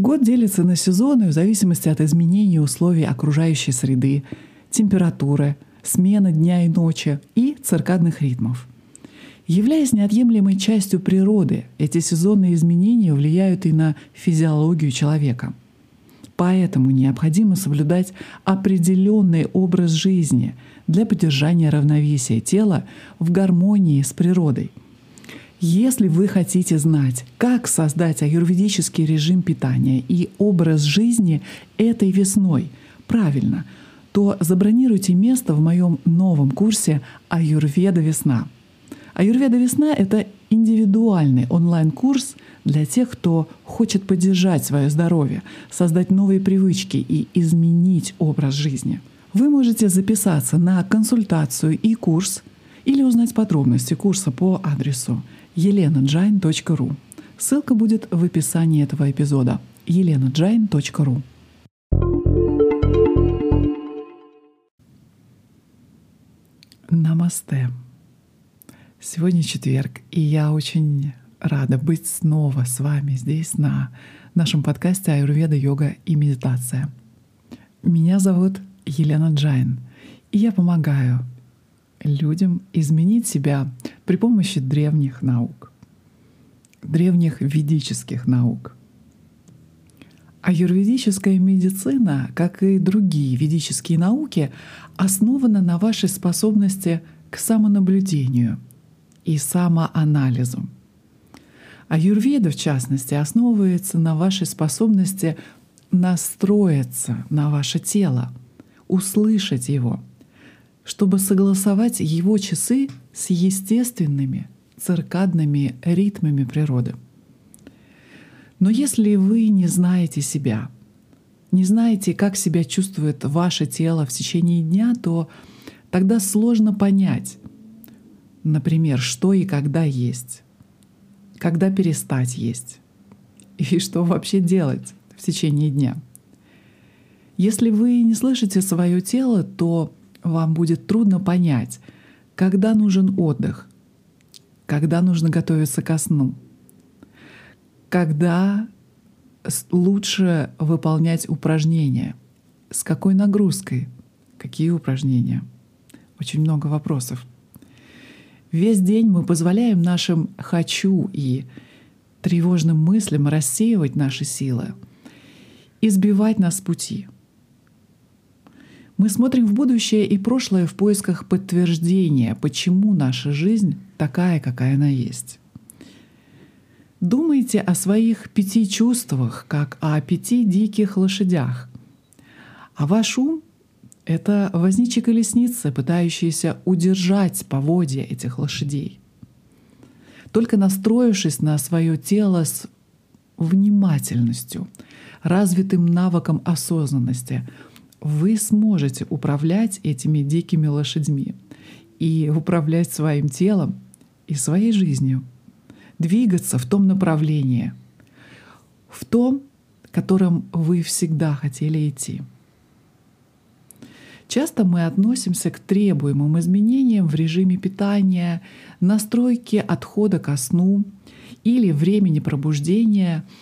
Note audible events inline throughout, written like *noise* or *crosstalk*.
Год делится на сезоны в зависимости от изменений условий окружающей среды, температуры, смены дня и ночи и циркадных ритмов. Являясь неотъемлемой частью природы, эти сезонные изменения влияют и на физиологию человека. Поэтому необходимо соблюдать определенный образ жизни для поддержания равновесия тела в гармонии с природой. Если вы хотите знать, как создать аюрведический режим питания и образ жизни этой весной правильно, то забронируйте место в моем новом курсе «Аюрведа весна». Аюрведа весна — это индивидуальный онлайн-курс для тех, кто хочет поддержать свое здоровье, создать новые привычки и изменить образ жизни. Вы можете записаться на консультацию и курс или узнать подробности курса по адресу elenajain.ru. Ссылка будет в описании этого эпизода elenajain.ru. Намасте. Сегодня четверг, и я очень рада быть снова с вами здесь на нашем подкасте Аюрведа, йога и медитация. Меня зовут Елена Джайн, и я помогаю людям изменить себя при помощи древних наук, древних ведических наук. Аюрведическая медицина, как и другие ведические науки, основана на вашей способности к самонаблюдению и самоанализу. Аюрведа, в частности, основывается на вашей способности настроиться на ваше тело, услышать его — чтобы согласовать его часы с естественными циркадными ритмами природы. Но если вы не знаете себя, не знаете, как себя чувствует ваше тело в течение дня, то тогда сложно понять, например, что и когда есть, когда перестать есть и *laughs* что вообще делать в течение дня. Если вы не слышите свое тело, то вам будет трудно понять, когда нужен отдых, когда нужно готовиться ко сну, когда лучше выполнять упражнения, с какой нагрузкой, какие упражнения. Очень много вопросов. Весь день мы позволяем нашим «хочу» и тревожным мыслям рассеивать наши силы, избивать нас с пути — мы смотрим в будущее и прошлое в поисках подтверждения, почему наша жизнь такая, какая она есть. Думайте о своих пяти чувствах, как о пяти диких лошадях. А ваш ум — это возничьи колесницы, пытающиеся удержать поводья этих лошадей. Только настроившись на свое тело с внимательностью, развитым навыком осознанности — вы сможете управлять этими дикими лошадьми и управлять своим телом и своей жизнью, двигаться в том направлении, в том, которым вы всегда хотели идти. Часто мы относимся к требуемым изменениям в режиме питания, настройке отхода ко сну или времени пробуждения —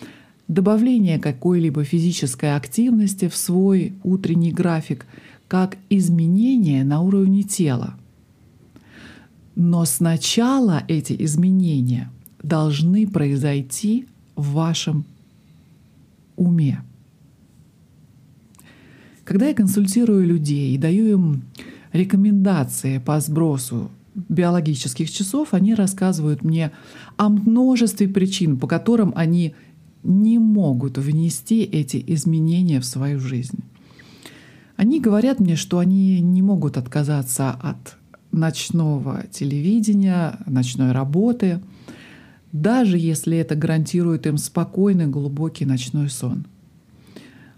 добавление какой-либо физической активности в свой утренний график как изменение на уровне тела. Но сначала эти изменения должны произойти в вашем уме. Когда я консультирую людей и даю им рекомендации по сбросу биологических часов, они рассказывают мне о множестве причин, по которым они не могут внести эти изменения в свою жизнь. Они говорят мне, что они не могут отказаться от ночного телевидения, ночной работы, даже если это гарантирует им спокойный глубокий ночной сон.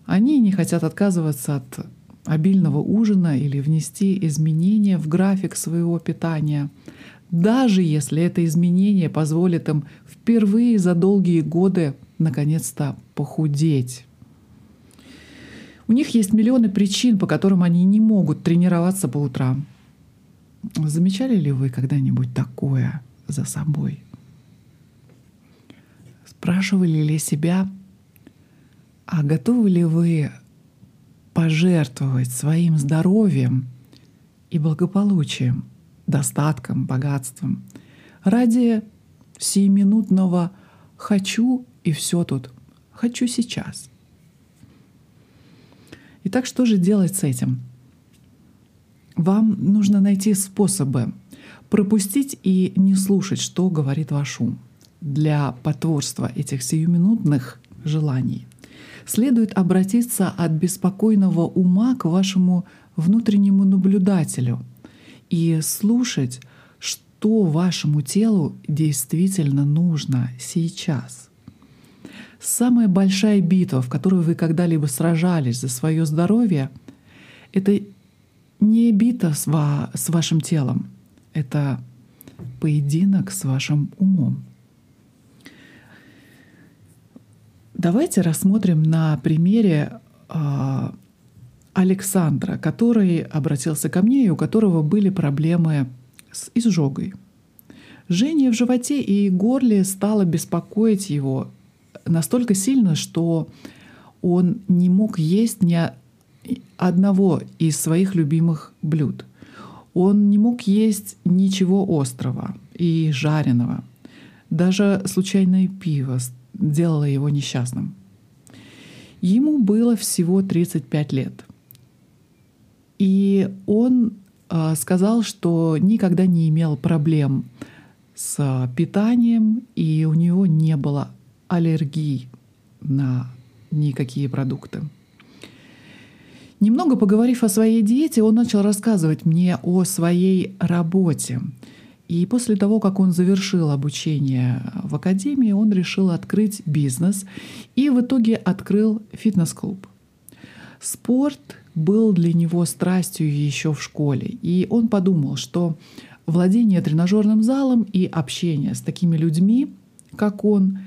Они не хотят отказываться от обильного ужина или внести изменения в график своего питания, даже если это изменение позволит им впервые за долгие годы наконец-то похудеть. У них есть миллионы причин, по которым они не могут тренироваться по утрам. Замечали ли вы когда-нибудь такое за собой? Спрашивали ли себя, А готовы ли вы пожертвовать своим здоровьем и благополучием, достатком, богатством ради сиюминутного «хочу» и все тут «хочу сейчас». Итак, что же делать с этим? Вам нужно найти способы пропустить и не слушать, что говорит ваш ум. Для потворства этих сиюминутных желаний следует обратиться от беспокойного ума к вашему внутреннему наблюдателю и слушать, что вашему телу действительно нужно сейчас. Самая большая битва, в которую вы когда-либо сражались за свое здоровье, это не битва с, ва- с вашим телом, это поединок с вашим умом. Давайте рассмотрим на примере э, Александра, который обратился ко мне и у которого были проблемы с изжогой. Жжение в животе и горле стало беспокоить его настолько сильно, что он не мог есть ни одного из своих любимых блюд. Он не мог есть ничего острого и жареного. Даже случайное пиво делало его несчастным. Ему было всего 35 лет. И он э, сказал, что никогда не имел проблем с питанием, и у него не было аллергии на никакие продукты. Немного поговорив о своей диете, он начал рассказывать мне о своей работе. И после того, как он завершил обучение в академии, он решил открыть бизнес и в итоге открыл фитнес-клуб. Спорт был для него страстью еще в школе, и он подумал, что владение тренажерным залом и общение с такими людьми, как он,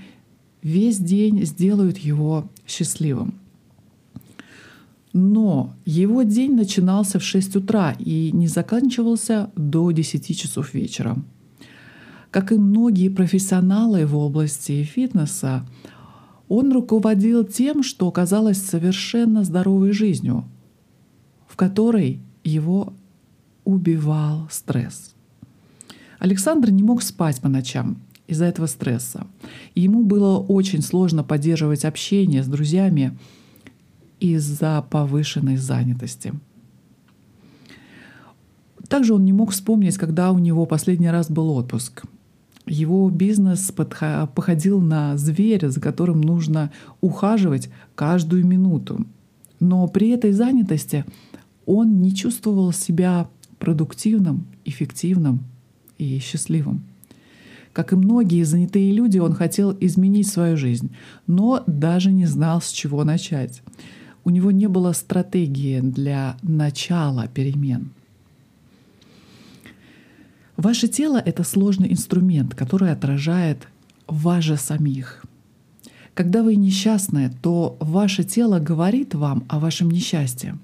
весь день сделают его счастливым. Но его день начинался в 6 утра и не заканчивался до 10 часов вечера. Как и многие профессионалы в области фитнеса, он руководил тем, что казалось совершенно здоровой жизнью, в которой его убивал стресс. Александр не мог спать по ночам из-за этого стресса. И ему было очень сложно поддерживать общение с друзьями, из-за повышенной занятости. Также он не мог вспомнить, когда у него последний раз был отпуск. Его бизнес походил на зверя, за которым нужно ухаживать каждую минуту. Но при этой занятости он не чувствовал себя продуктивным, эффективным и счастливым. Как и многие занятые люди, он хотел изменить свою жизнь, но даже не знал, с чего начать у него не было стратегии для начала перемен. Ваше тело — это сложный инструмент, который отражает вас же самих. Когда вы несчастны, то ваше тело говорит вам о вашем несчастье.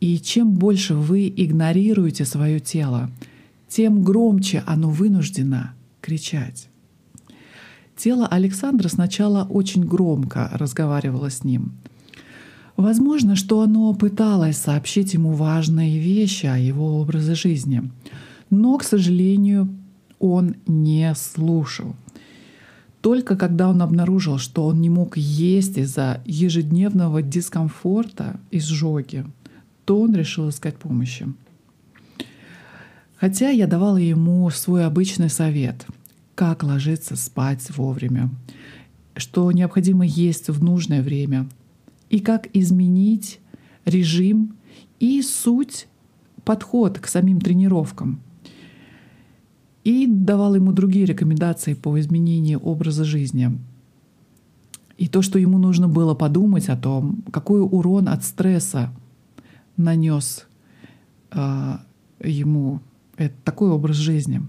И чем больше вы игнорируете свое тело, тем громче оно вынуждено кричать. Тело Александра сначала очень громко разговаривало с ним — Возможно, что оно пыталось сообщить ему важные вещи о его образе жизни, но, к сожалению, он не слушал. Только когда он обнаружил, что он не мог есть из-за ежедневного дискомфорта и сжоги, то он решил искать помощи. Хотя я давала ему свой обычный совет, как ложиться спать вовремя, что необходимо есть в нужное время — и как изменить режим и суть, подход к самим тренировкам. И давал ему другие рекомендации по изменению образа жизни. И то, что ему нужно было подумать о том, какой урон от стресса нанес э, ему это, такой образ жизни.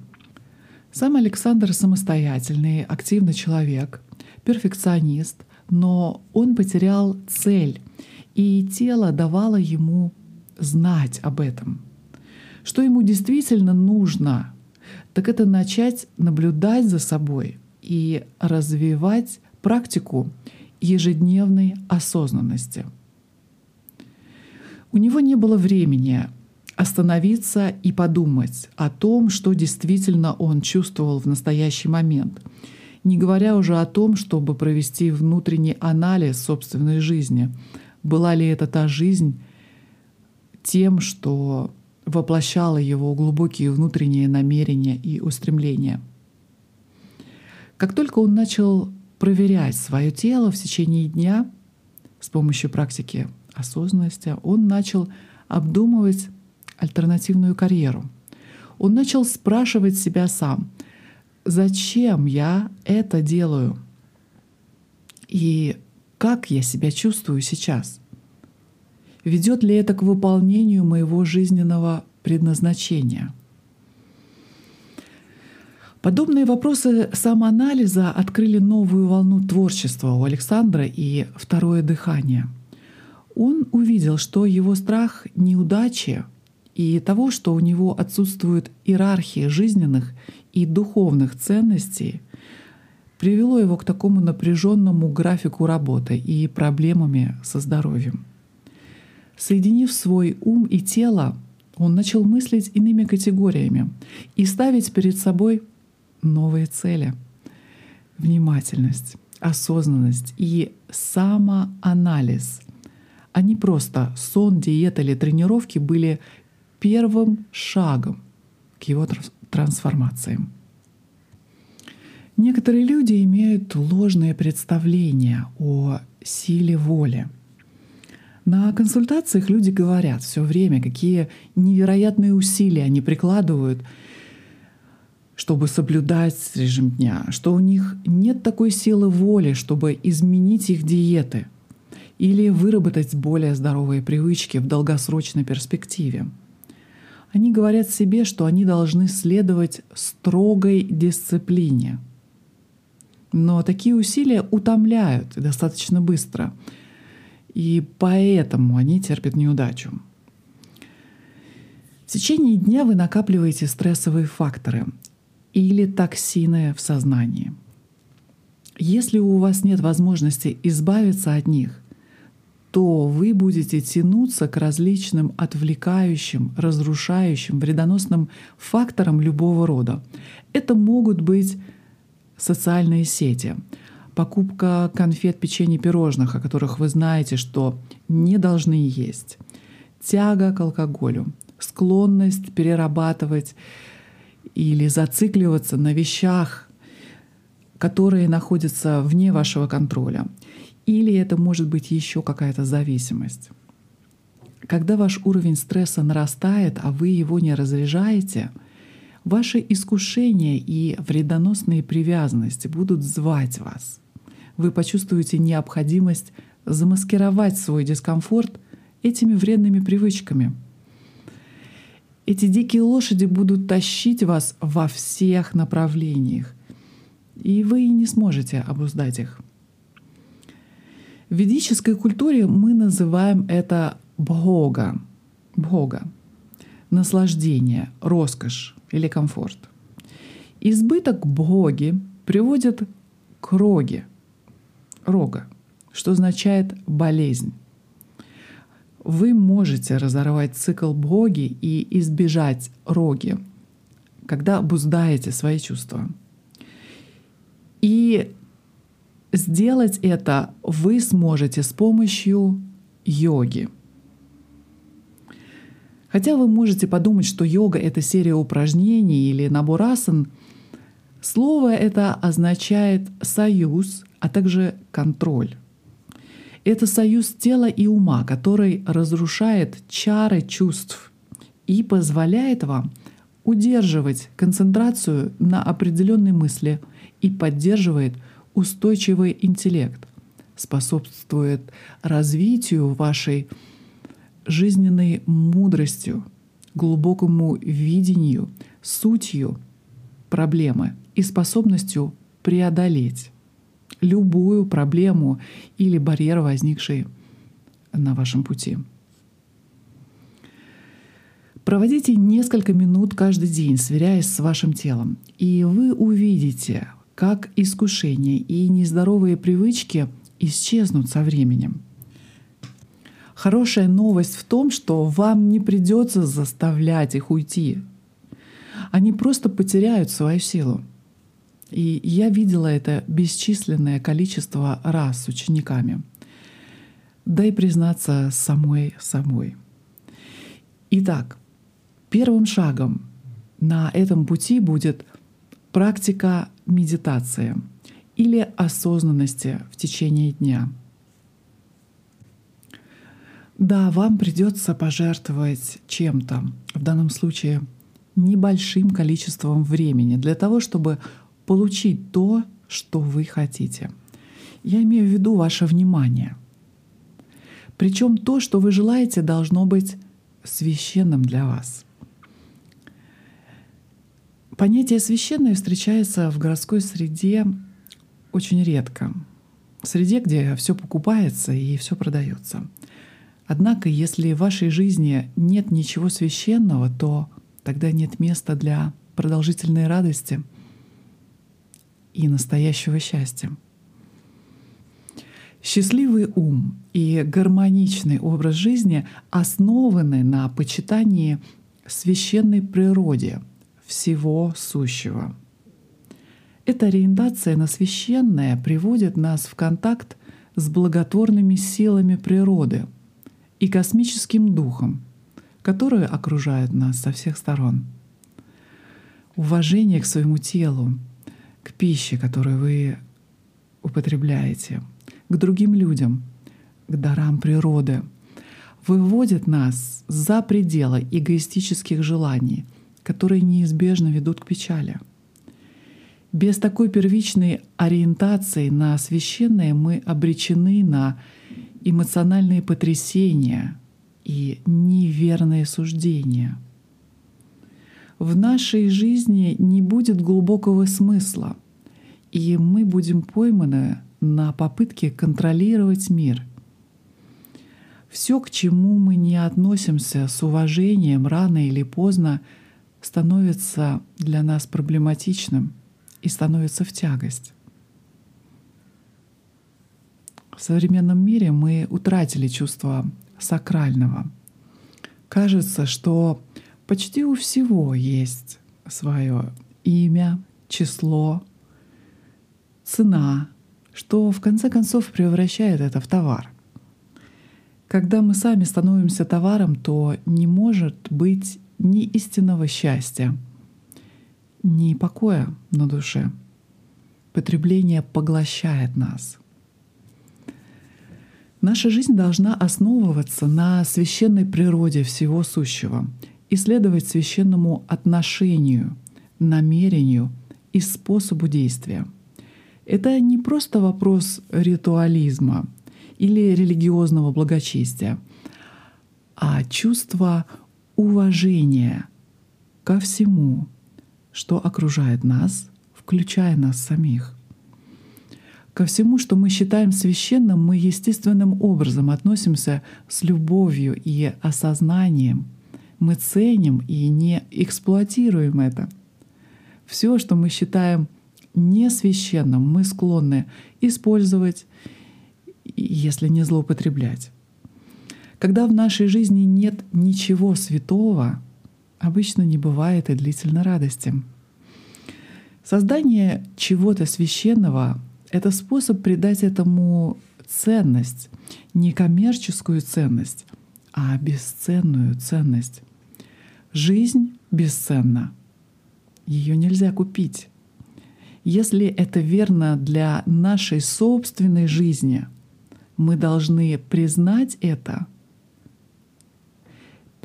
Сам Александр самостоятельный, активный человек, перфекционист, но он потерял цель, и тело давало ему знать об этом. Что ему действительно нужно, так это начать наблюдать за собой и развивать практику ежедневной осознанности. У него не было времени остановиться и подумать о том, что действительно он чувствовал в настоящий момент, не говоря уже о том, чтобы провести внутренний анализ собственной жизни. Была ли это та жизнь тем, что воплощало его глубокие внутренние намерения и устремления. Как только он начал проверять свое тело в течение дня с помощью практики осознанности, он начал обдумывать альтернативную карьеру. Он начал спрашивать себя сам, зачем я это делаю и как я себя чувствую сейчас. Ведет ли это к выполнению моего жизненного предназначения? Подобные вопросы самоанализа открыли новую волну творчества у Александра и второе дыхание. Он увидел, что его страх неудачи и того, что у него отсутствует иерархия жизненных и духовных ценностей, привело его к такому напряженному графику работы и проблемами со здоровьем. Соединив свой ум и тело, он начал мыслить иными категориями и ставить перед собой новые цели. Внимательность, осознанность и самоанализ. Они просто сон, диета или тренировки были первым шагом к его трансформациям. Некоторые люди имеют ложное представление о силе воли. На консультациях люди говорят все время, какие невероятные усилия они прикладывают, чтобы соблюдать режим дня, что у них нет такой силы воли, чтобы изменить их диеты или выработать более здоровые привычки в долгосрочной перспективе. Они говорят себе, что они должны следовать строгой дисциплине. Но такие усилия утомляют достаточно быстро. И поэтому они терпят неудачу. В течение дня вы накапливаете стрессовые факторы или токсины в сознании. Если у вас нет возможности избавиться от них, то вы будете тянуться к различным отвлекающим, разрушающим, вредоносным факторам любого рода. Это могут быть социальные сети, покупка конфет, печенье, пирожных, о которых вы знаете, что не должны есть, тяга к алкоголю, склонность перерабатывать или зацикливаться на вещах, которые находятся вне вашего контроля — или это может быть еще какая-то зависимость. Когда ваш уровень стресса нарастает, а вы его не разряжаете, ваши искушения и вредоносные привязанности будут звать вас. Вы почувствуете необходимость замаскировать свой дискомфорт этими вредными привычками. Эти дикие лошади будут тащить вас во всех направлениях, и вы не сможете обуздать их. В ведической культуре мы называем это бхога, бхога, наслаждение, роскошь или комфорт. Избыток бхоги приводит к роге, рога, что означает болезнь. Вы можете разорвать цикл бхоги и избежать роги, когда обуздаете свои чувства. И Сделать это вы сможете с помощью йоги. Хотя вы можете подумать, что йога — это серия упражнений или набор асан, слово это означает союз, а также контроль. Это союз тела и ума, который разрушает чары чувств и позволяет вам удерживать концентрацию на определенной мысли и поддерживает устойчивый интеллект, способствует развитию вашей жизненной мудростью, глубокому видению, сутью проблемы и способностью преодолеть любую проблему или барьер, возникший на вашем пути. Проводите несколько минут каждый день, сверяясь с вашим телом, и вы увидите, как искушения и нездоровые привычки исчезнут со временем. Хорошая новость в том, что вам не придется заставлять их уйти. Они просто потеряют свою силу. И я видела это бесчисленное количество раз с учениками. Да и признаться самой собой. Итак, первым шагом на этом пути будет практика медитации или осознанности в течение дня. Да, вам придется пожертвовать чем-то, в данном случае небольшим количеством времени для того, чтобы получить то, что вы хотите. Я имею в виду ваше внимание. Причем то, что вы желаете, должно быть священным для вас. Понятие священное встречается в городской среде очень редко. В среде, где все покупается и все продается. Однако, если в вашей жизни нет ничего священного, то тогда нет места для продолжительной радости — и настоящего счастья. Счастливый ум и гармоничный образ жизни основаны на почитании священной природе всего сущего. Эта ориентация на священное приводит нас в контакт с благотворными силами природы и космическим духом, которые окружают нас со всех сторон. Уважение к своему телу, к пище, которую вы употребляете, к другим людям, к дарам природы, выводит нас за пределы эгоистических желаний, которые неизбежно ведут к печали. Без такой первичной ориентации на священное мы обречены на эмоциональные потрясения и неверные суждения — в нашей жизни не будет глубокого смысла, и мы будем пойманы на попытке контролировать мир. Все, к чему мы не относимся с уважением, рано или поздно становится для нас проблематичным и становится в тягость. В современном мире мы утратили чувство сакрального. Кажется, что Почти у всего есть свое имя, число, цена, что в конце концов превращает это в товар. Когда мы сами становимся товаром, то не может быть ни истинного счастья, ни покоя на душе. Потребление поглощает нас. Наша жизнь должна основываться на священной природе всего сущего — исследовать священному отношению, намерению и способу действия. Это не просто вопрос ритуализма или религиозного благочестия, а чувство уважения ко всему, что окружает нас, включая нас самих. Ко всему, что мы считаем священным, мы естественным образом относимся с любовью и осознанием — мы ценим и не эксплуатируем это. Все, что мы считаем несвященным, мы склонны использовать, если не злоупотреблять. Когда в нашей жизни нет ничего святого, обычно не бывает и длительной радости. Создание чего-то священного — это способ придать этому ценность, не коммерческую ценность, а бесценную ценность. Жизнь бесценна. Ее нельзя купить. Если это верно для нашей собственной жизни, мы должны признать это,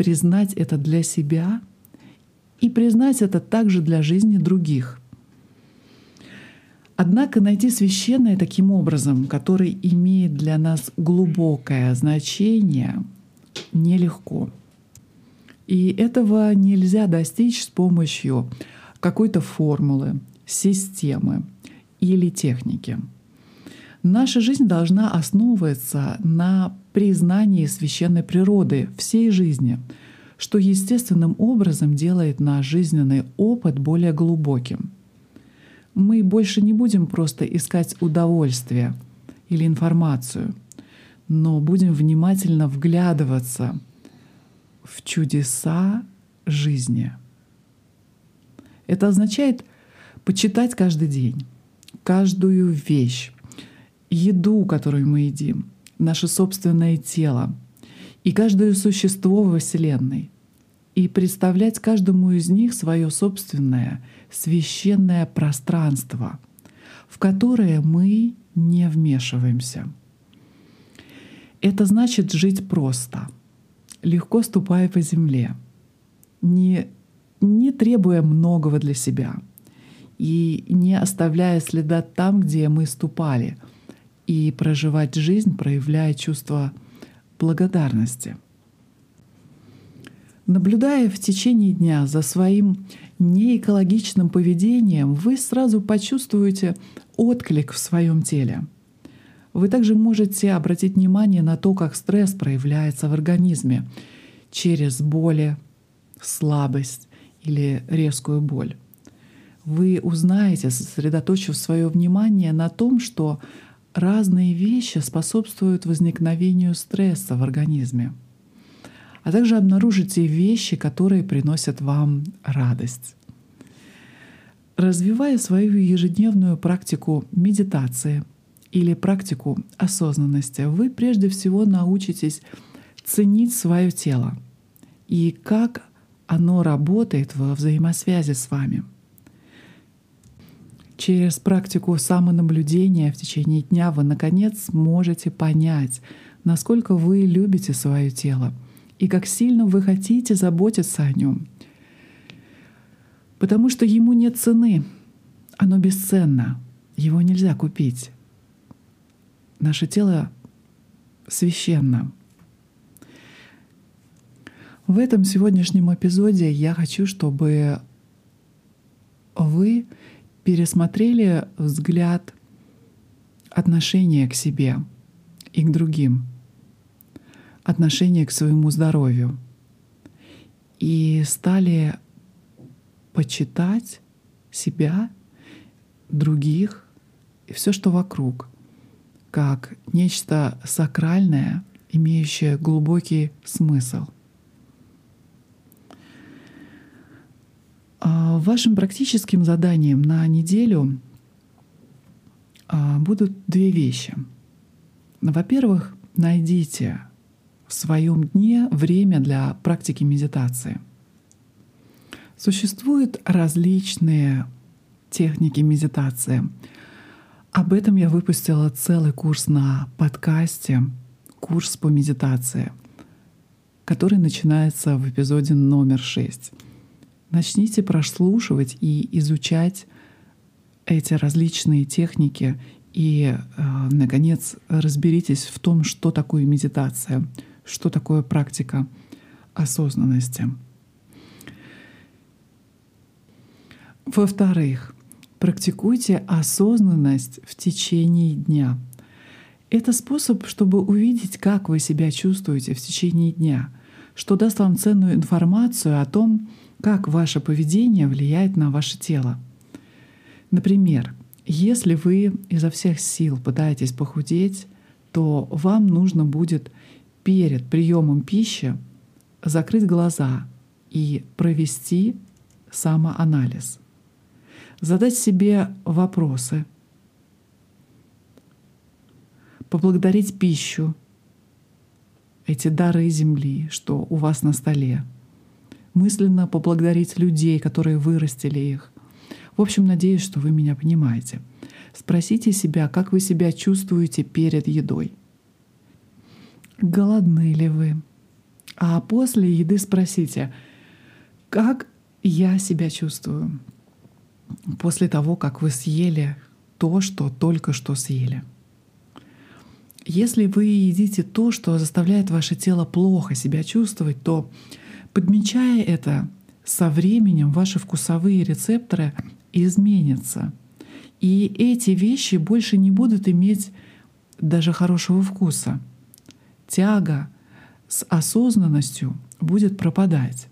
признать это для себя и признать это также для жизни других. Однако найти священное таким образом, который имеет для нас глубокое значение, нелегко. И этого нельзя достичь с помощью какой-то формулы, системы или техники. Наша жизнь должна основываться на признании священной природы всей жизни, что естественным образом делает наш жизненный опыт более глубоким. Мы больше не будем просто искать удовольствие или информацию, но будем внимательно вглядываться в чудеса жизни. Это означает почитать каждый день, каждую вещь, еду, которую мы едим, наше собственное тело и каждое существо во Вселенной, и представлять каждому из них свое собственное священное пространство, в которое мы не вмешиваемся. Это значит жить просто, легко ступая по земле, не, не требуя многого для себя и не оставляя следа там, где мы ступали, и проживать жизнь, проявляя чувство благодарности. Наблюдая в течение дня за своим неэкологичным поведением, вы сразу почувствуете отклик в своем теле. Вы также можете обратить внимание на то, как стресс проявляется в организме через боли, слабость или резкую боль. Вы узнаете, сосредоточив свое внимание на том, что разные вещи способствуют возникновению стресса в организме — а также обнаружите вещи, которые приносят вам радость. Развивая свою ежедневную практику медитации или практику осознанности, вы прежде всего научитесь ценить свое тело и как оно работает во взаимосвязи с вами. Через практику самонаблюдения в течение дня вы, наконец, сможете понять, насколько вы любите свое тело — и как сильно вы хотите заботиться о нем. Потому что ему нет цены, оно бесценно, его нельзя купить. Наше тело священно. В этом сегодняшнем эпизоде я хочу, чтобы вы пересмотрели взгляд отношения к себе и к другим — отношение к своему здоровью и стали почитать себя, других и все, что вокруг, как нечто сакральное, имеющее глубокий смысл. Вашим практическим заданием на неделю а, будут две вещи. Во-первых, найдите в своем дне время для практики медитации. Существуют различные техники медитации. Об этом я выпустила целый курс на подкасте, курс по медитации, который начинается в эпизоде номер 6. Начните прослушивать и изучать эти различные техники и, э, наконец, разберитесь в том, что такое медитация — что такое практика осознанности. Во-вторых, практикуйте осознанность в течение дня. Это способ, чтобы увидеть, как вы себя чувствуете в течение дня, что даст вам ценную информацию о том, как ваше поведение влияет на ваше тело. Например, если вы изо всех сил пытаетесь похудеть, то вам нужно будет перед приемом пищи закрыть глаза и провести самоанализ. Задать себе вопросы, поблагодарить пищу, эти дары земли, что у вас на столе, мысленно поблагодарить людей, которые вырастили их. В общем, надеюсь, что вы меня понимаете. Спросите себя, как вы себя чувствуете перед едой голодны ли вы. А после еды спросите, как я себя чувствую после того, как вы съели то, что только что съели. Если вы едите то, что заставляет ваше тело плохо себя чувствовать, то, подмечая это, со временем ваши вкусовые рецепторы изменятся. И эти вещи больше не будут иметь даже хорошего вкуса тяга с осознанностью будет пропадать.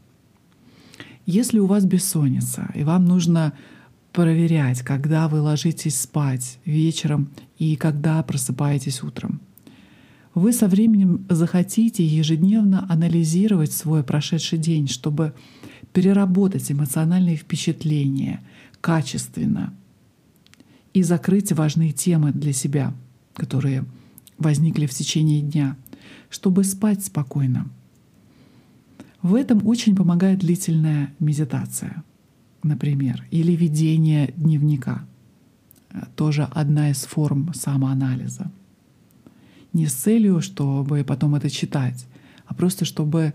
Если у вас бессонница, и вам нужно проверять, когда вы ложитесь спать вечером и когда просыпаетесь утром. Вы со временем захотите ежедневно анализировать свой прошедший день, чтобы переработать эмоциональные впечатления качественно и закрыть важные темы для себя, которые возникли в течение дня, чтобы спать спокойно. В этом очень помогает длительная медитация, например, или ведение дневника. Тоже одна из форм самоанализа. Не с целью, чтобы потом это читать, а просто чтобы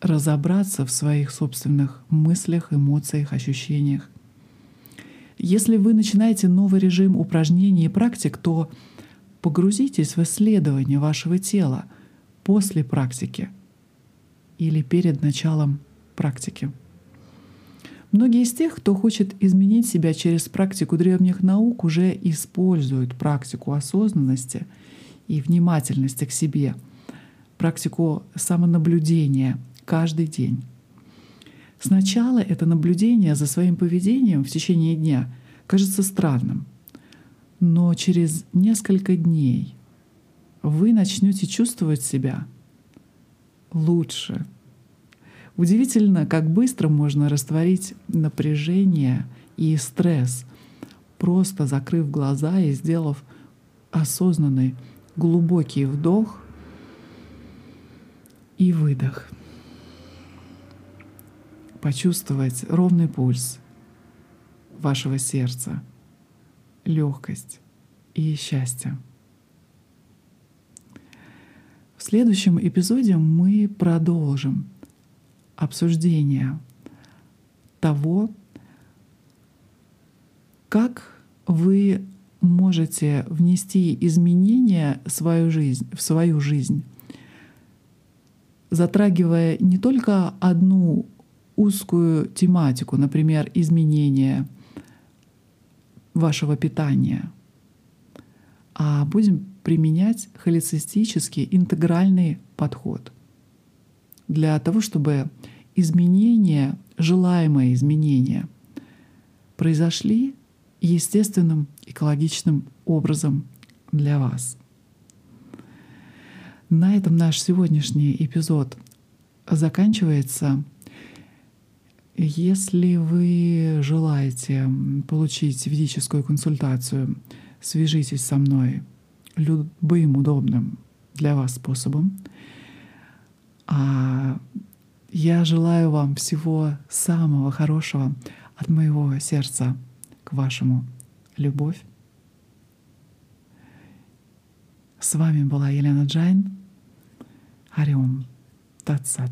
разобраться в своих собственных мыслях, эмоциях, ощущениях. Если вы начинаете новый режим упражнений и практик, то погрузитесь в исследование вашего тела после практики или перед началом практики. Многие из тех, кто хочет изменить себя через практику древних наук, уже используют практику осознанности и внимательности к себе, практику самонаблюдения каждый день. Сначала это наблюдение за своим поведением в течение дня кажется странным, но через несколько дней вы начнете чувствовать себя лучше. Удивительно, как быстро можно растворить напряжение и стресс, просто закрыв глаза и сделав осознанный глубокий вдох и выдох. Почувствовать ровный пульс вашего сердца, легкость и счастье. В следующем эпизоде мы продолжим обсуждение того, как вы можете внести изменения в свою жизнь, в свою жизнь, затрагивая не только одну узкую тематику, например, изменения вашего питания, а будем применять холецистический интегральный подход для того, чтобы изменения, желаемые изменения, произошли естественным экологичным образом для вас. На этом наш сегодняшний эпизод заканчивается. Если вы желаете получить ведическую консультацию, свяжитесь со мной любым удобным для вас способом. А я желаю вам всего самого хорошего от моего сердца к вашему любовь. С вами была Елена Джайн. Хари Ом Тат Сат.